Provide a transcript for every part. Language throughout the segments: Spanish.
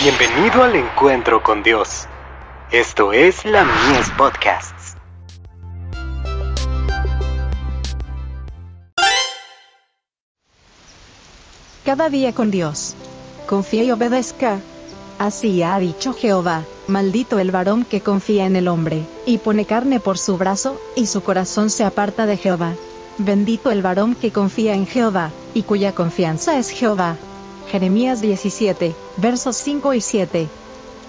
Bienvenido al encuentro con Dios. Esto es la Mies Podcasts. Cada día con Dios. Confía y obedezca. Así ha dicho Jehová, maldito el varón que confía en el hombre, y pone carne por su brazo, y su corazón se aparta de Jehová. Bendito el varón que confía en Jehová, y cuya confianza es Jehová. Jeremías 17, versos 5 y 7.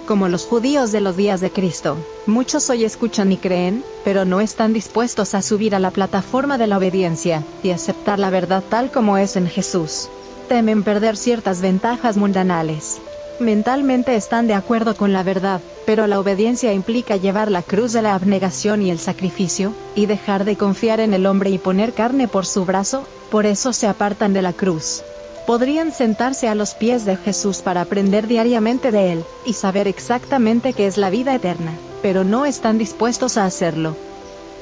Como los judíos de los días de Cristo, muchos hoy escuchan y creen, pero no están dispuestos a subir a la plataforma de la obediencia, y aceptar la verdad tal como es en Jesús. Temen perder ciertas ventajas mundanales. Mentalmente están de acuerdo con la verdad, pero la obediencia implica llevar la cruz de la abnegación y el sacrificio, y dejar de confiar en el hombre y poner carne por su brazo, por eso se apartan de la cruz podrían sentarse a los pies de Jesús para aprender diariamente de Él, y saber exactamente qué es la vida eterna, pero no están dispuestos a hacerlo.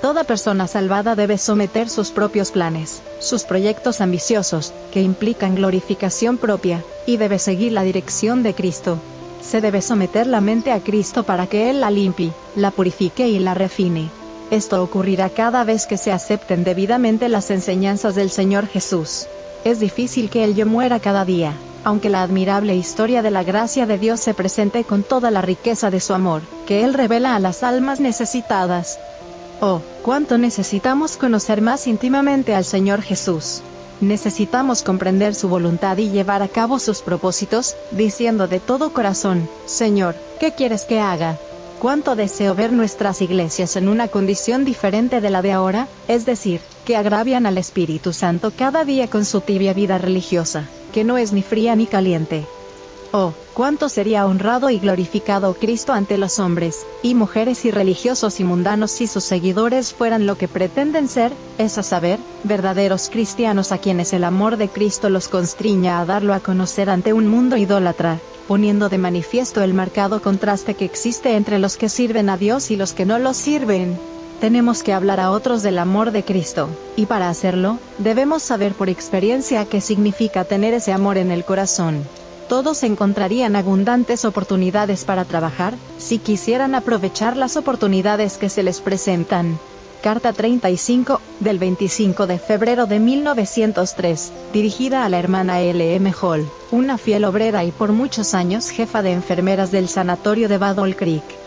Toda persona salvada debe someter sus propios planes, sus proyectos ambiciosos, que implican glorificación propia, y debe seguir la dirección de Cristo. Se debe someter la mente a Cristo para que Él la limpie, la purifique y la refine. Esto ocurrirá cada vez que se acepten debidamente las enseñanzas del Señor Jesús. Es difícil que el yo muera cada día, aunque la admirable historia de la gracia de Dios se presente con toda la riqueza de su amor, que Él revela a las almas necesitadas. Oh, cuánto necesitamos conocer más íntimamente al Señor Jesús. Necesitamos comprender su voluntad y llevar a cabo sus propósitos, diciendo de todo corazón, Señor, ¿qué quieres que haga? Cuánto deseo ver nuestras iglesias en una condición diferente de la de ahora, es decir, que agravian al Espíritu Santo cada día con su tibia vida religiosa, que no es ni fría ni caliente. Oh, cuánto sería honrado y glorificado Cristo ante los hombres, y mujeres y religiosos y mundanos si sus seguidores fueran lo que pretenden ser, es a saber, verdaderos cristianos a quienes el amor de Cristo los constriña a darlo a conocer ante un mundo idólatra, poniendo de manifiesto el marcado contraste que existe entre los que sirven a Dios y los que no lo sirven. Tenemos que hablar a otros del amor de Cristo, y para hacerlo, debemos saber por experiencia qué significa tener ese amor en el corazón. Todos encontrarían abundantes oportunidades para trabajar, si quisieran aprovechar las oportunidades que se les presentan. Carta 35, del 25 de febrero de 1903, dirigida a la hermana L.M. Hall, una fiel obrera y por muchos años jefa de enfermeras del sanatorio de Battle Creek.